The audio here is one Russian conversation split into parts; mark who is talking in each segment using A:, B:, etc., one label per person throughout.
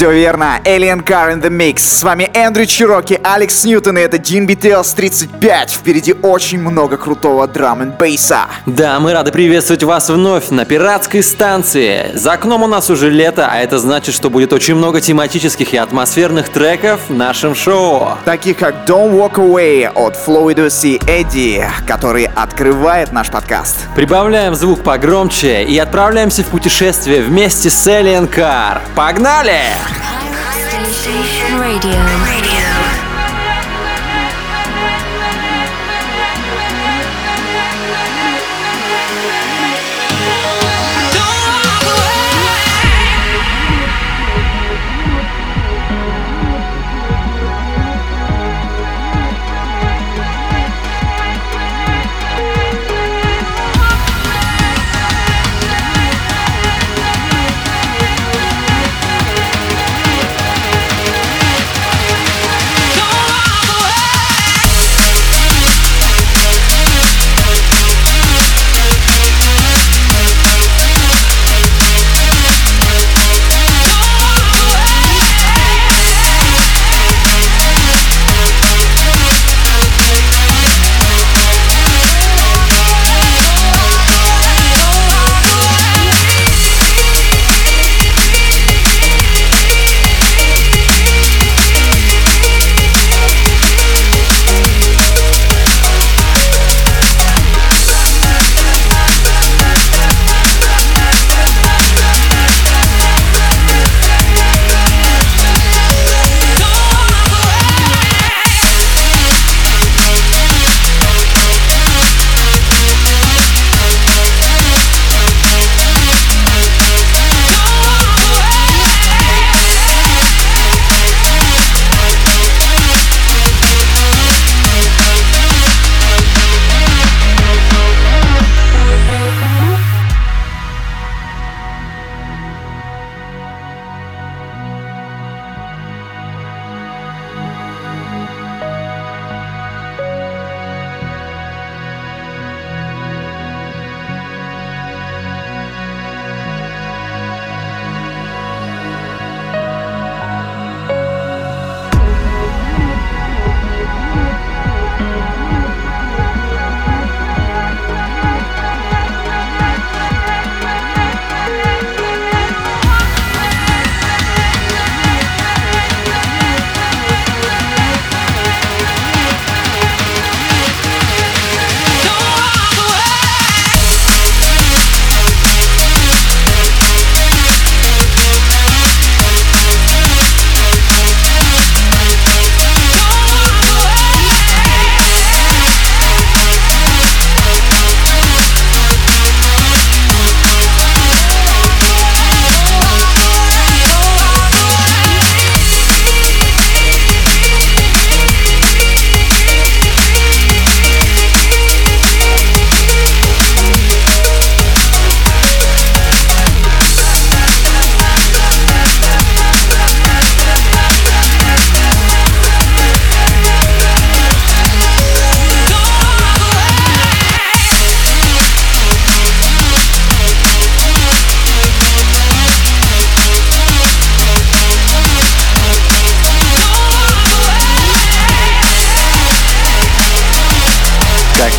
A: Все верно, Alien Car in the Mix. С вами Эндрю Чироки, Алекс Ньютон и это Дин BTLs 35. Впереди очень много крутого драм н бейса.
B: Да, мы рады приветствовать вас вновь на пиратской станции. За окном у нас уже лето, а это значит, что будет очень много тематических и атмосферных треков в нашем шоу.
A: Таких как Don't Walk Away от Fluidus и Эдди, который открывает наш подкаст.
B: Прибавляем звук погромче и отправляемся в путешествие вместе с Alien Car. Погнали!
C: Station Radio.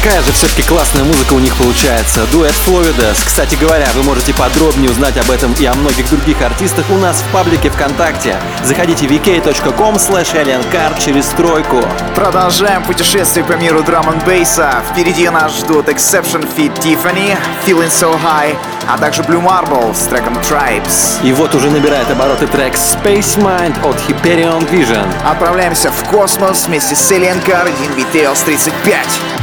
B: Какая же все-таки классная музыка у них получается. Дуэт Фловидес. Кстати говоря, вы можете подробнее узнать об этом и о многих других артистах у нас в паблике ВКонтакте. Заходите в vk.com slash через тройку.
A: Продолжаем путешествие по миру драм н бейса. Впереди нас ждут Exception Fit Tiffany, Feeling So High, а также Blue Marble с треком Tribes.
B: И вот уже набирает обороты трек Space Mind от Hyperion Vision.
A: Отправляемся в космос вместе с Alien Car и Details 35.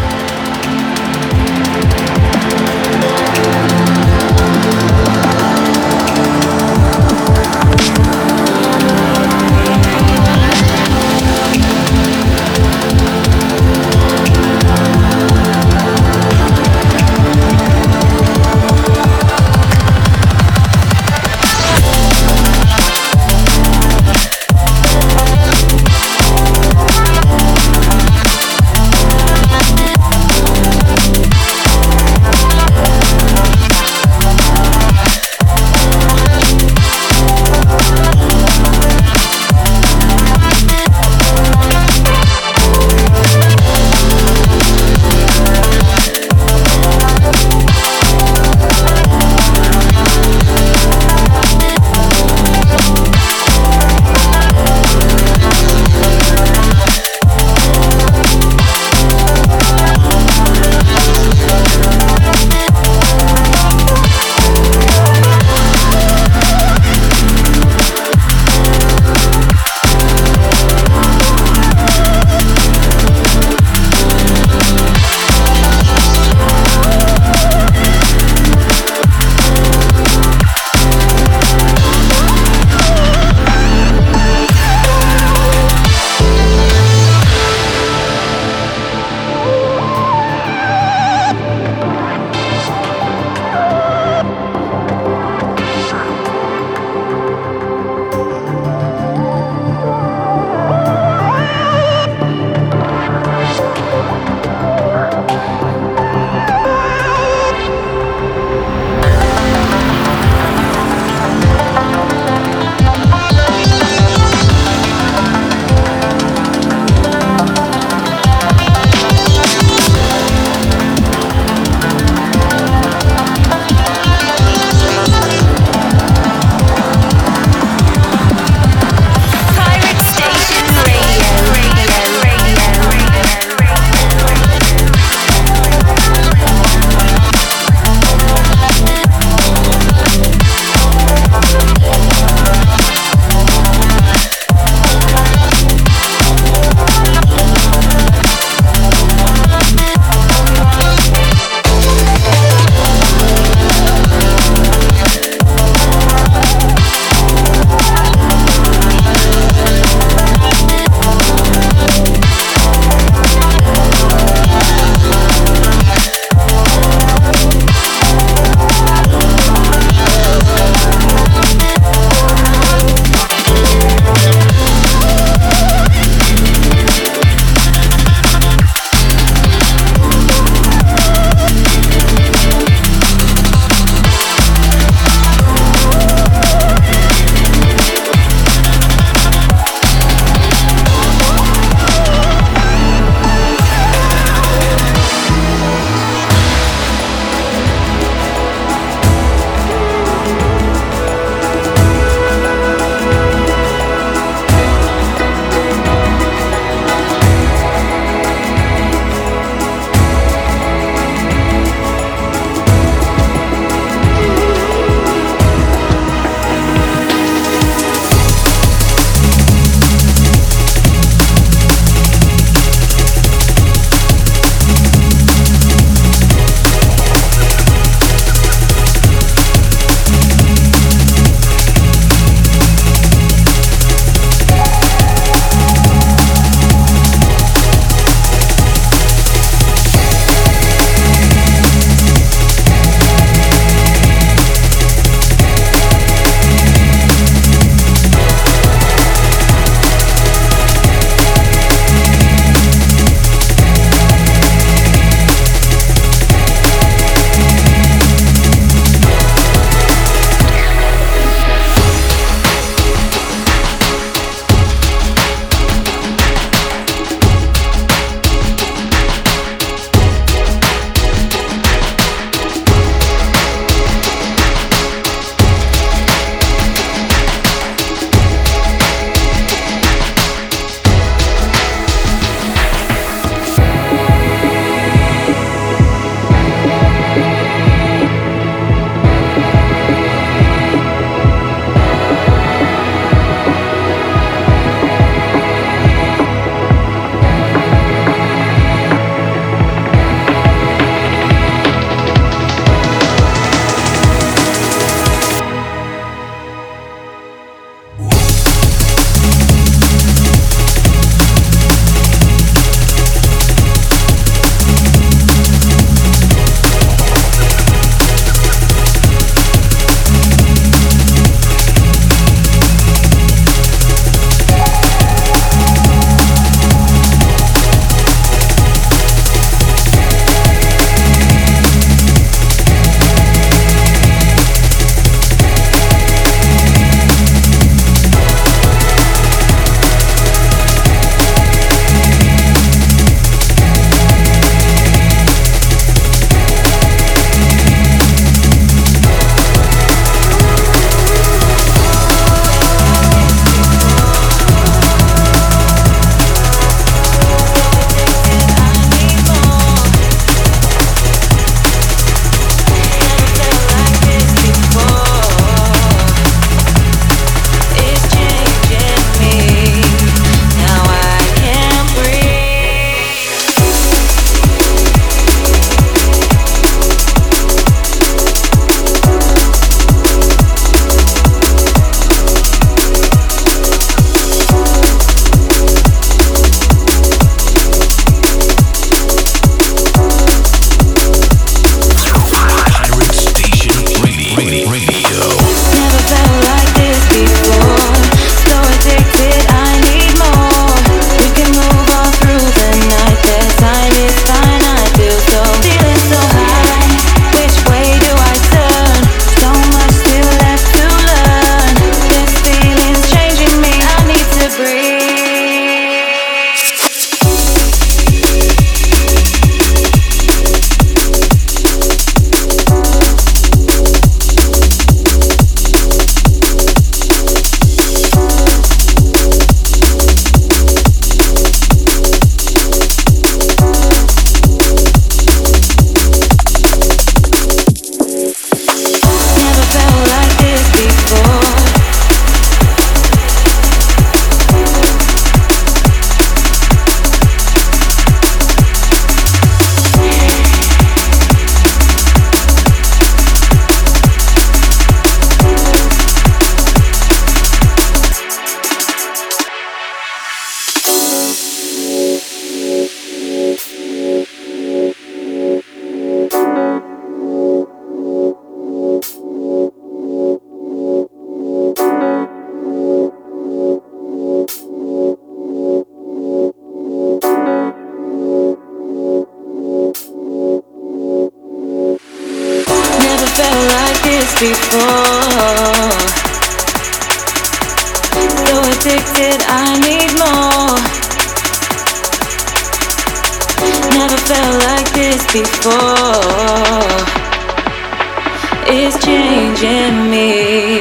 D: It's changing me.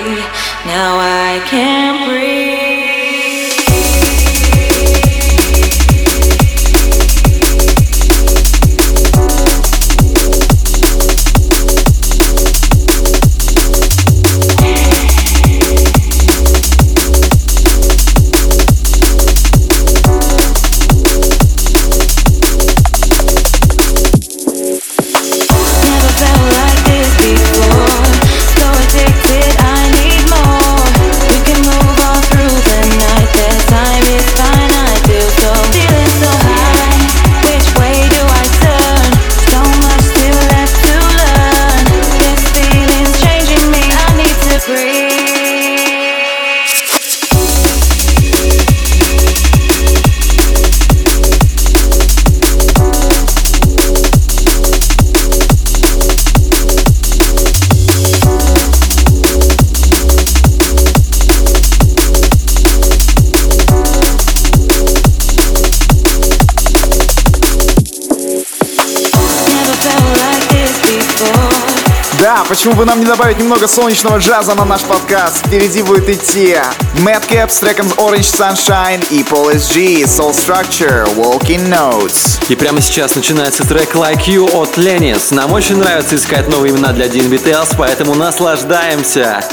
D: Now I can't breathe.
A: Почему бы нам не добавить немного солнечного джаза на наш подкаст? Впереди будет идти Madcap с треком Orange Sunshine и Paul SG Soul Structure Walking Notes.
B: И прямо сейчас начинается трек Like You от Ленис. Нам очень нравится искать новые имена для DNB Tales, поэтому наслаждаемся.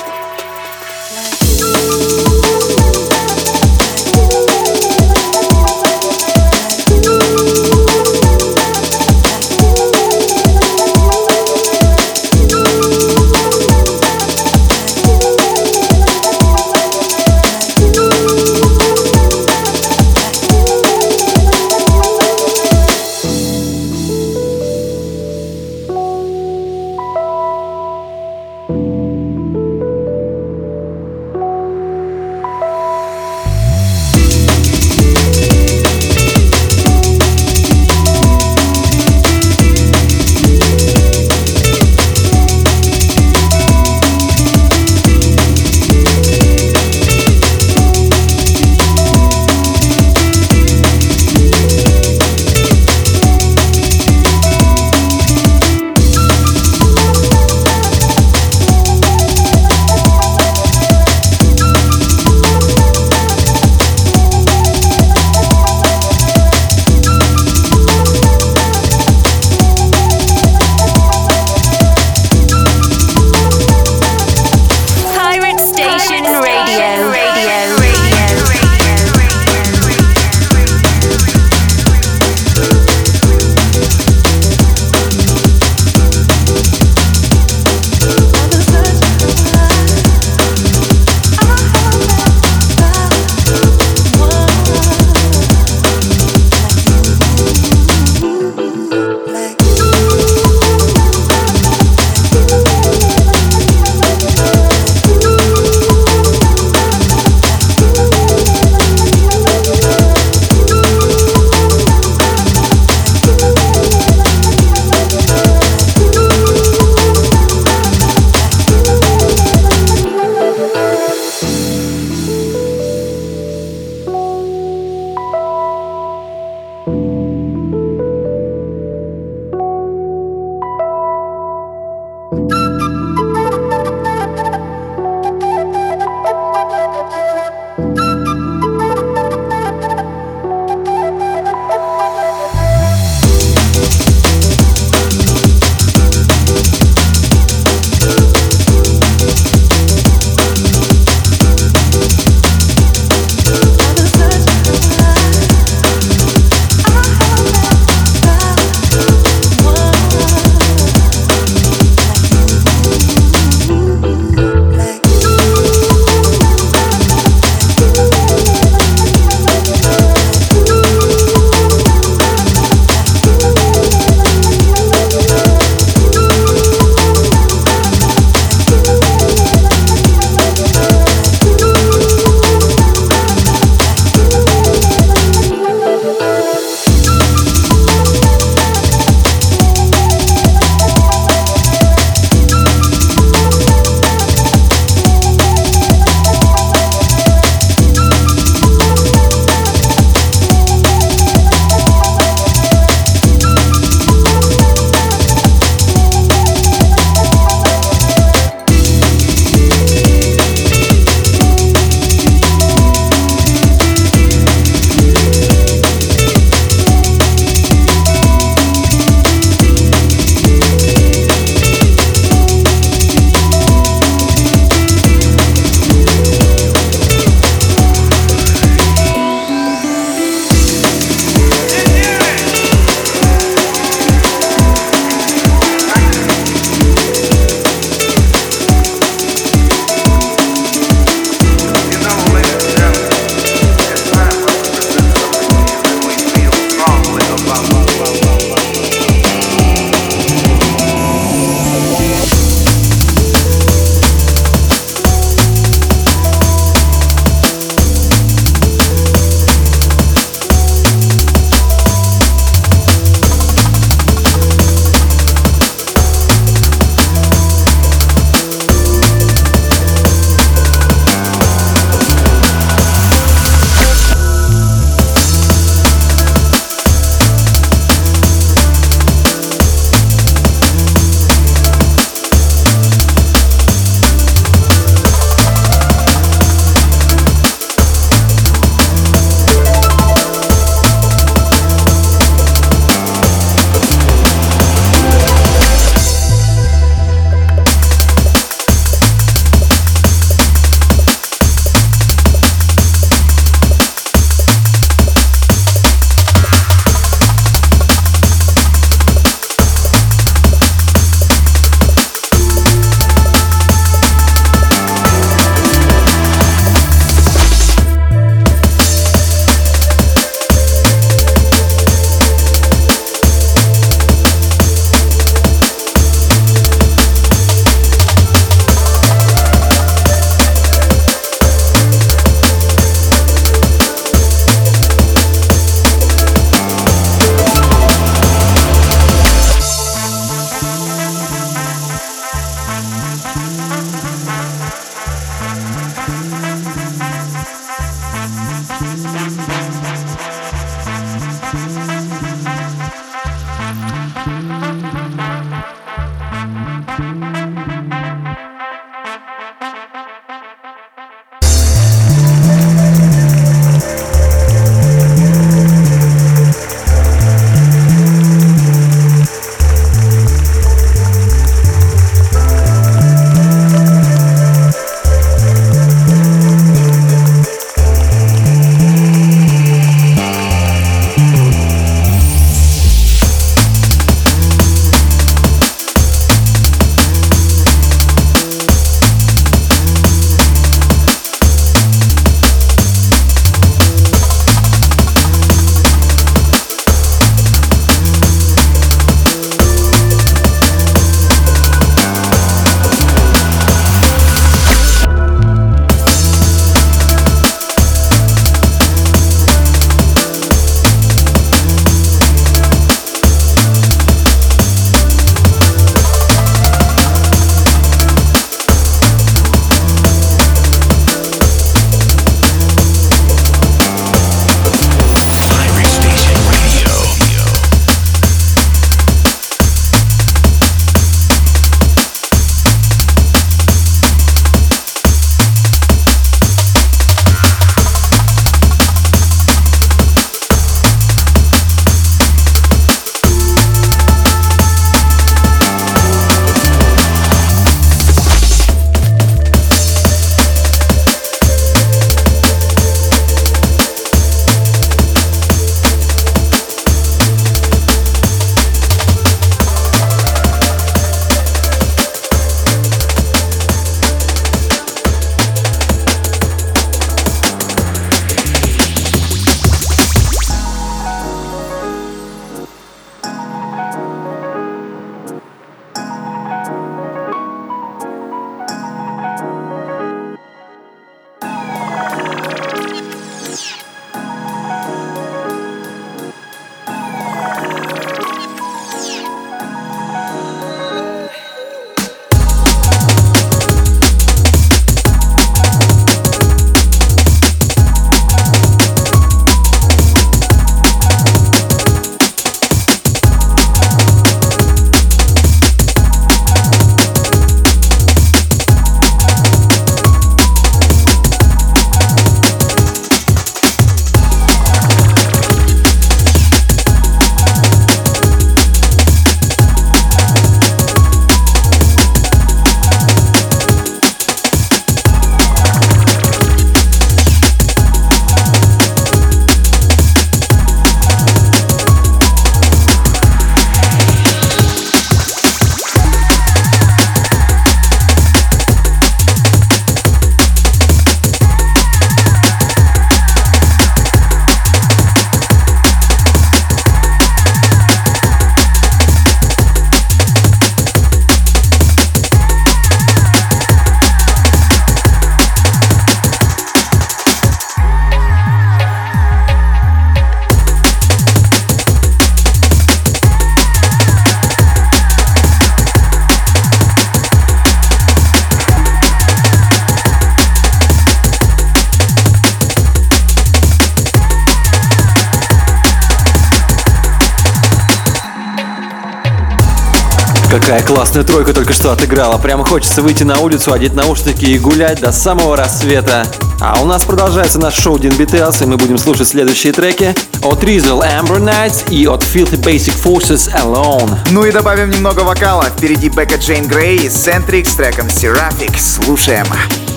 B: Какая классная тройка только что отыграла. Прямо хочется выйти на улицу, одеть наушники и гулять до самого рассвета. А у нас продолжается наш шоу Дин Beatles, и мы будем слушать следующие треки от Rizzle Amber Nights и от Filthy Basic Forces Alone.
A: Ну и добавим немного вокала. Впереди Бека Джейн Грей и Centric с треком Seraphic. Слушаем. Take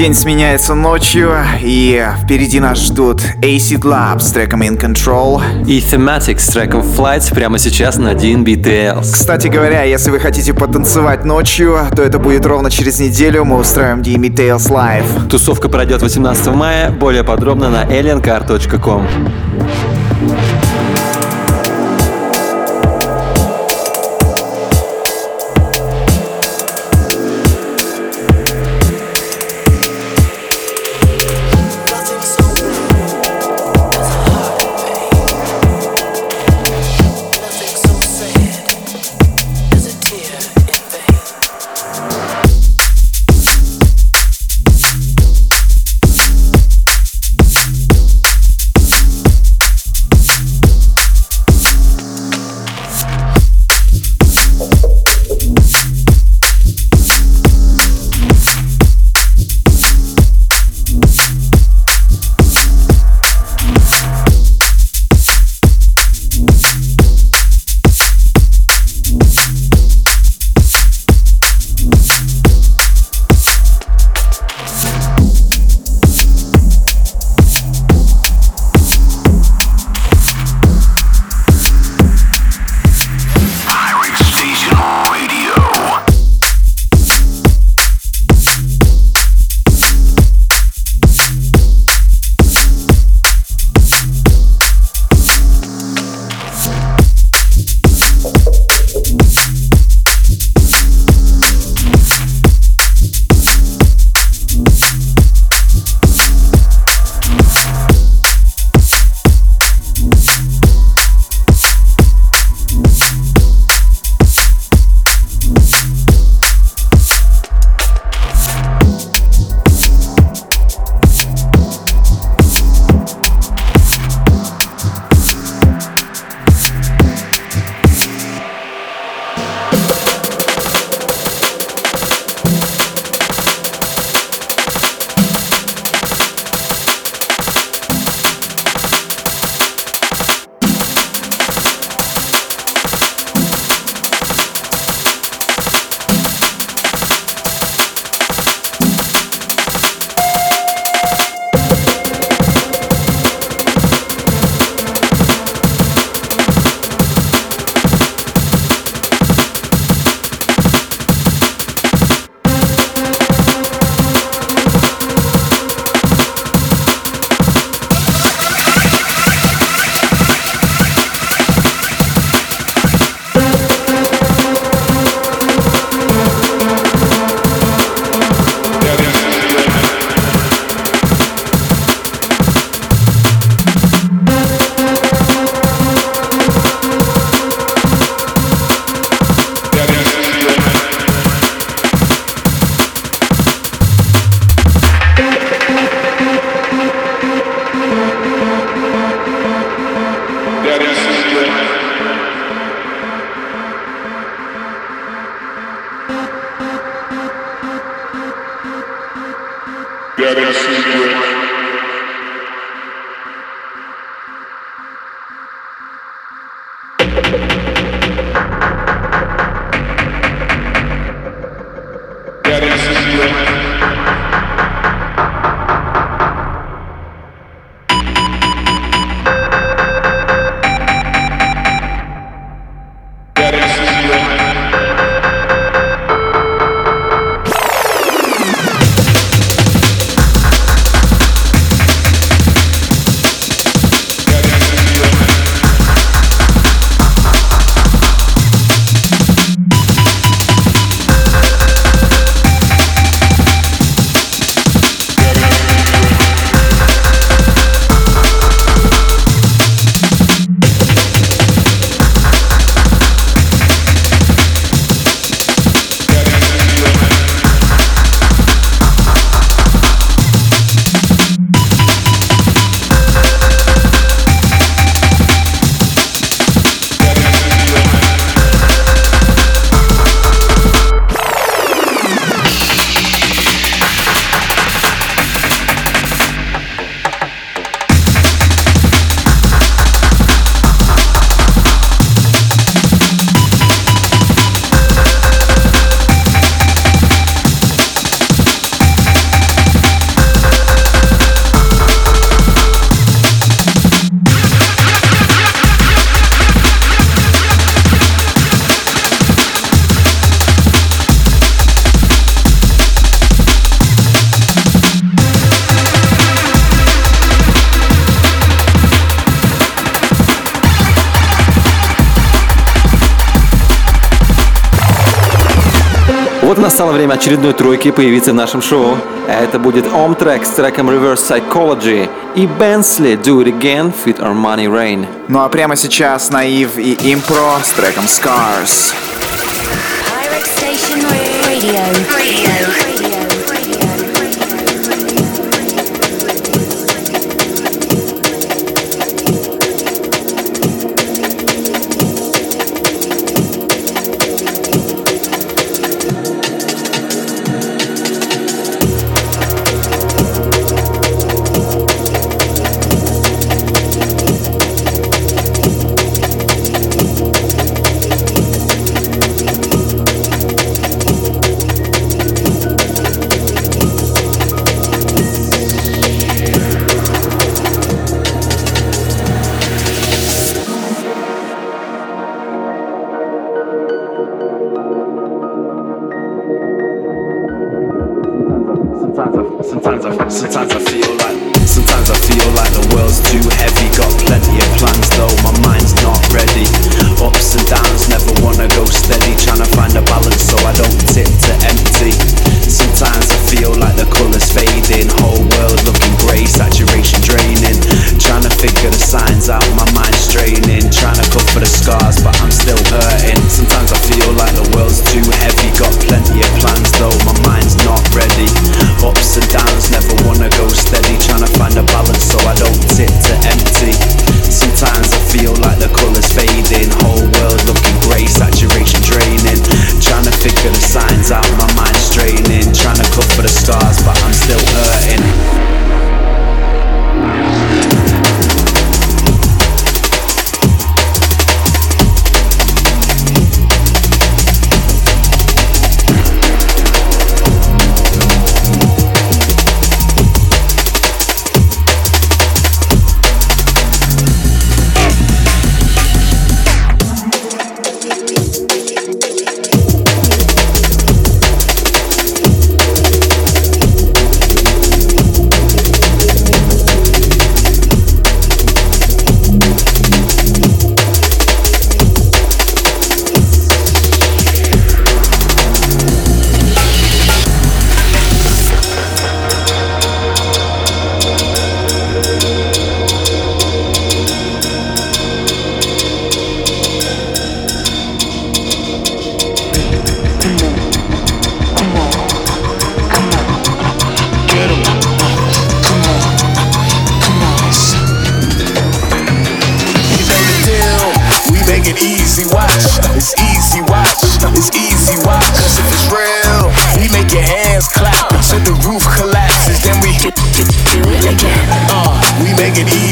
A: день сменяется ночью, и впереди нас ждут Acid Lab с треком In Control.
B: И Thematic с треком Flights прямо сейчас на DNB Tales.
A: Кстати говоря, если вы хотите потанцевать ночью, то это будет ровно через неделю. Мы устраиваем DNB Tales Live.
B: Тусовка пройдет 18 мая. Более подробно на aliencar.com. время очередной тройки появиться в нашем шоу. Это будет Om Track с треком Reverse Psychology и Bensley Do It Again with Armani Rain.
A: Ну а прямо сейчас Наив и Импро с треком Scars.
C: Pirate Station Radio.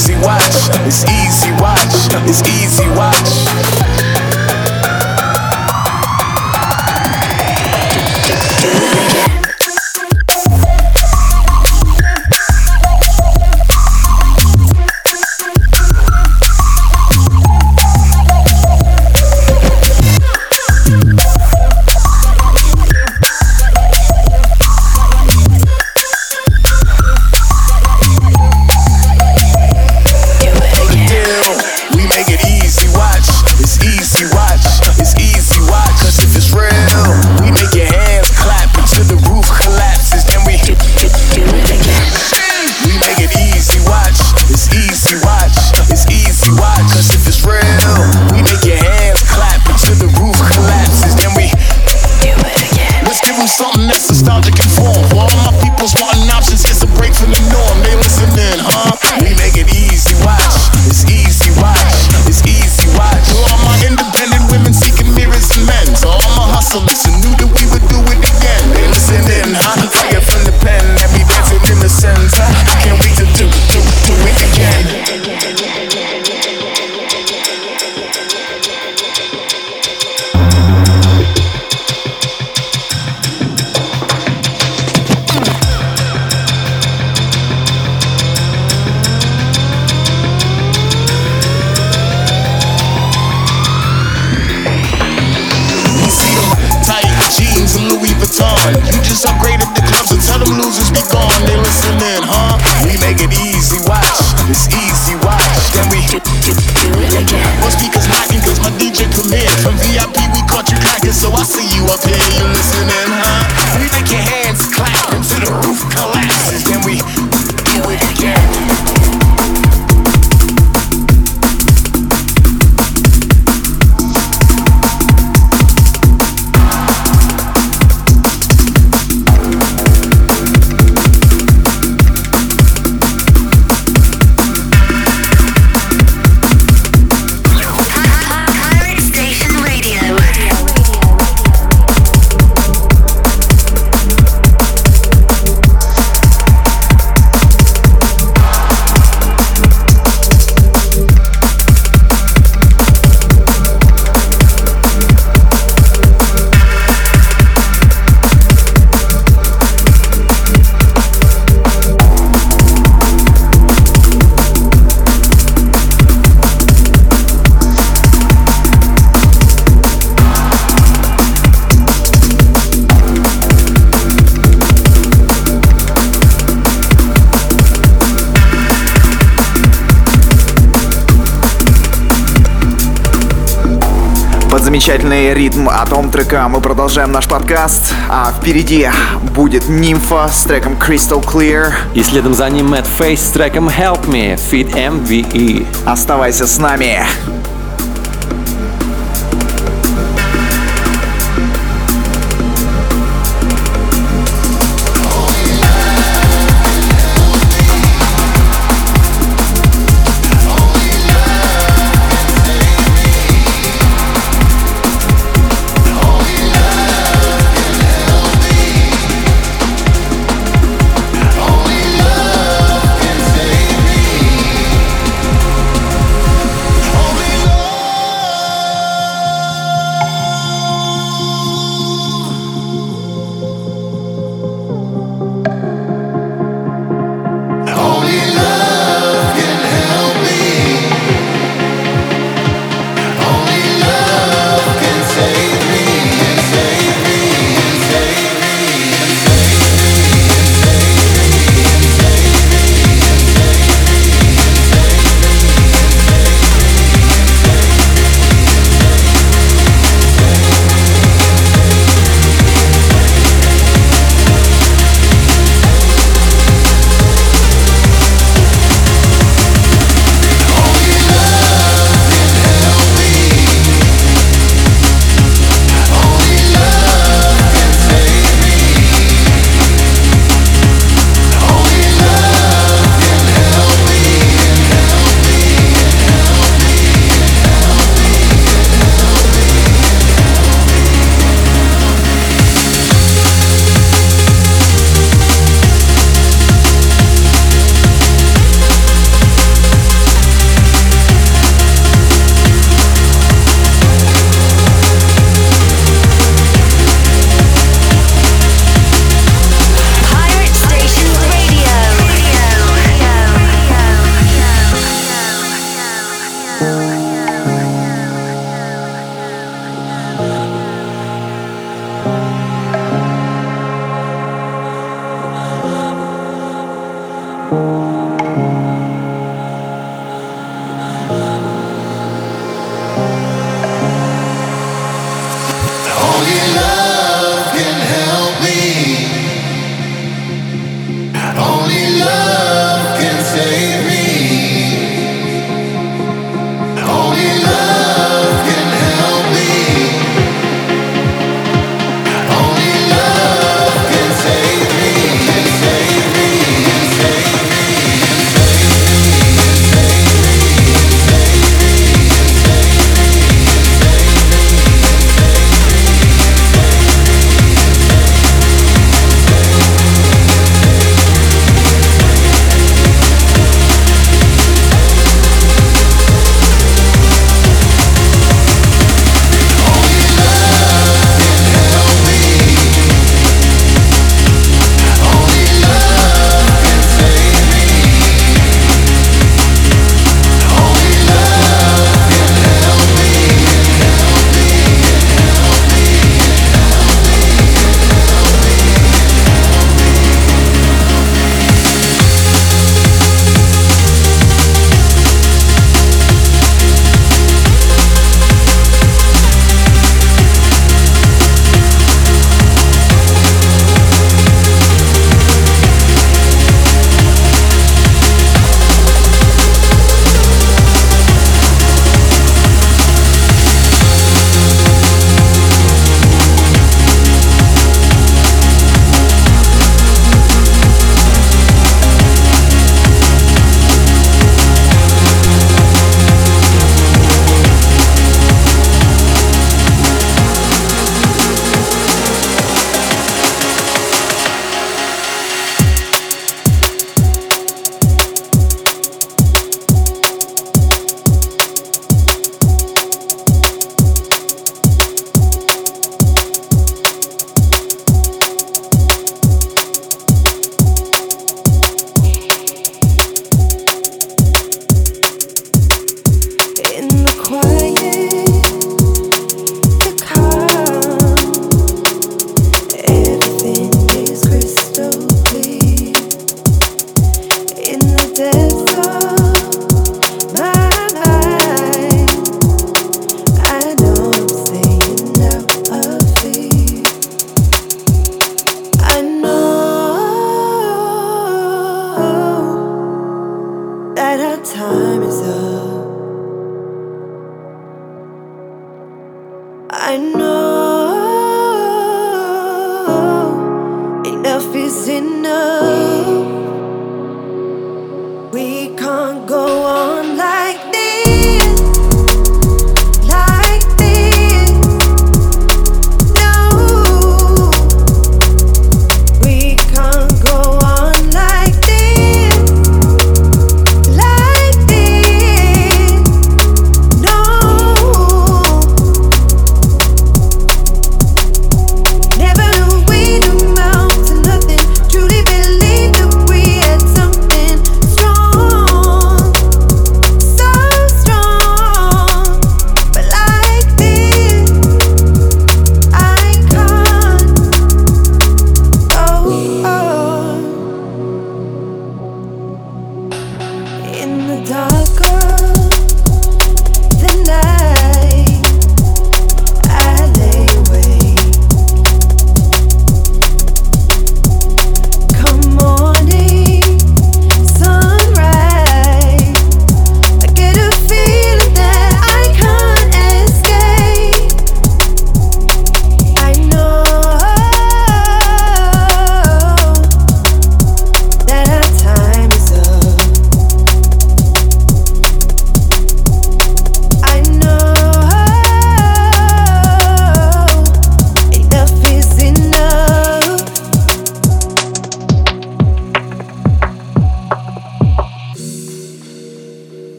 E: easy watch, it's easy watch, it's easy watch. Please upgrade at the clubs and tell them losers be gone. They listening, huh? We make it easy, watch. It's easy, watch. Then we do, do, do it again. One speaker's knocking cause my DJ come in. From VIP we caught you cracking, so I see you up here. You listening?
A: Замечательный ритм о том трека мы продолжаем наш подкаст. А впереди будет Нимфа с треком Crystal Clear.
B: И следом за ним Matt Face с треком Help Me, Feed MVE.
A: Оставайся с нами.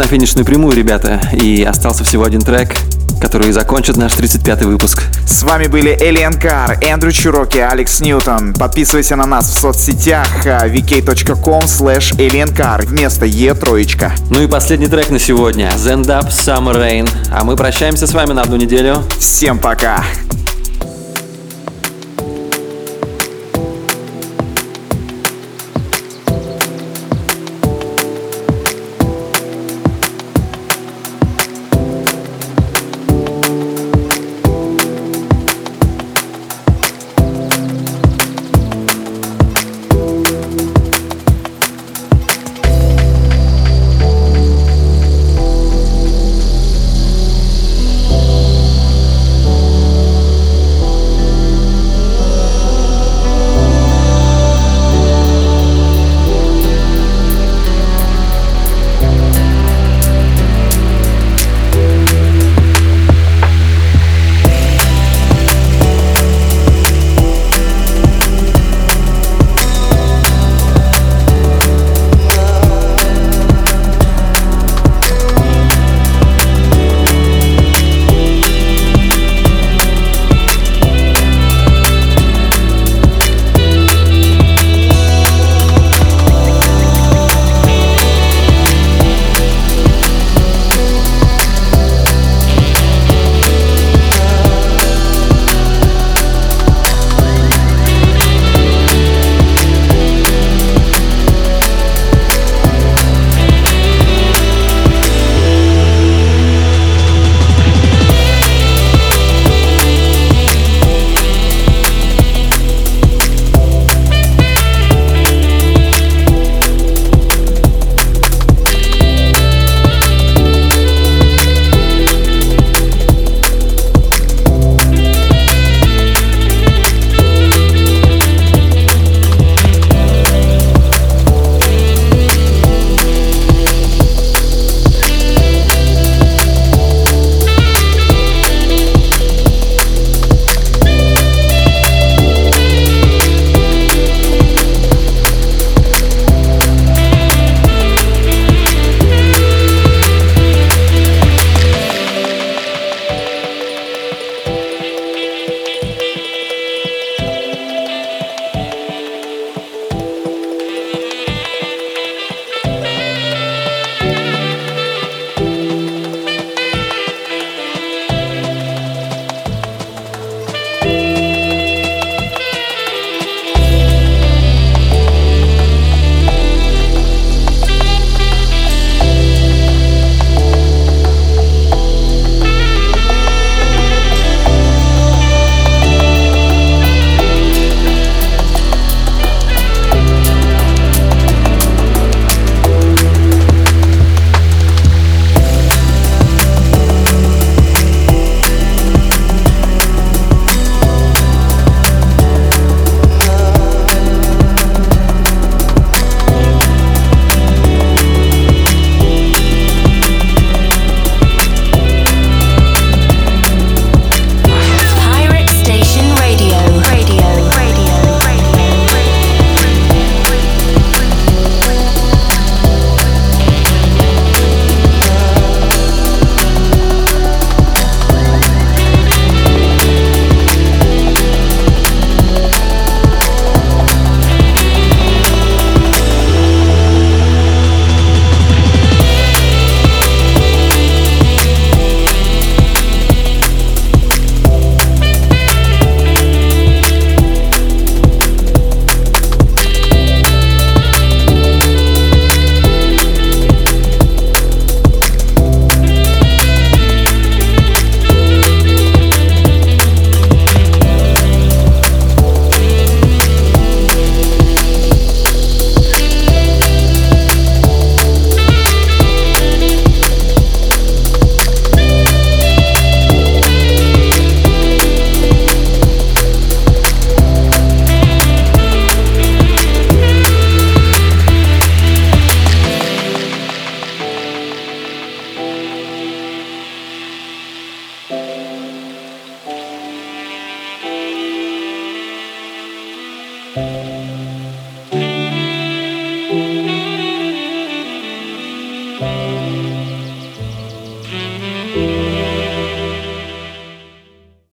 B: На финишную прямую, ребята, и остался всего один трек, который закончит наш 35-й выпуск.
A: С вами были Элиан Кар, Эндрю Чуроки, Алекс Ньютон. Подписывайся на нас в соцсетях vk.com slash aliencar вместо Е троечка.
B: Ну и последний трек на сегодня. Zend Up Summer Rain. А мы прощаемся с вами на одну неделю.
A: Всем пока!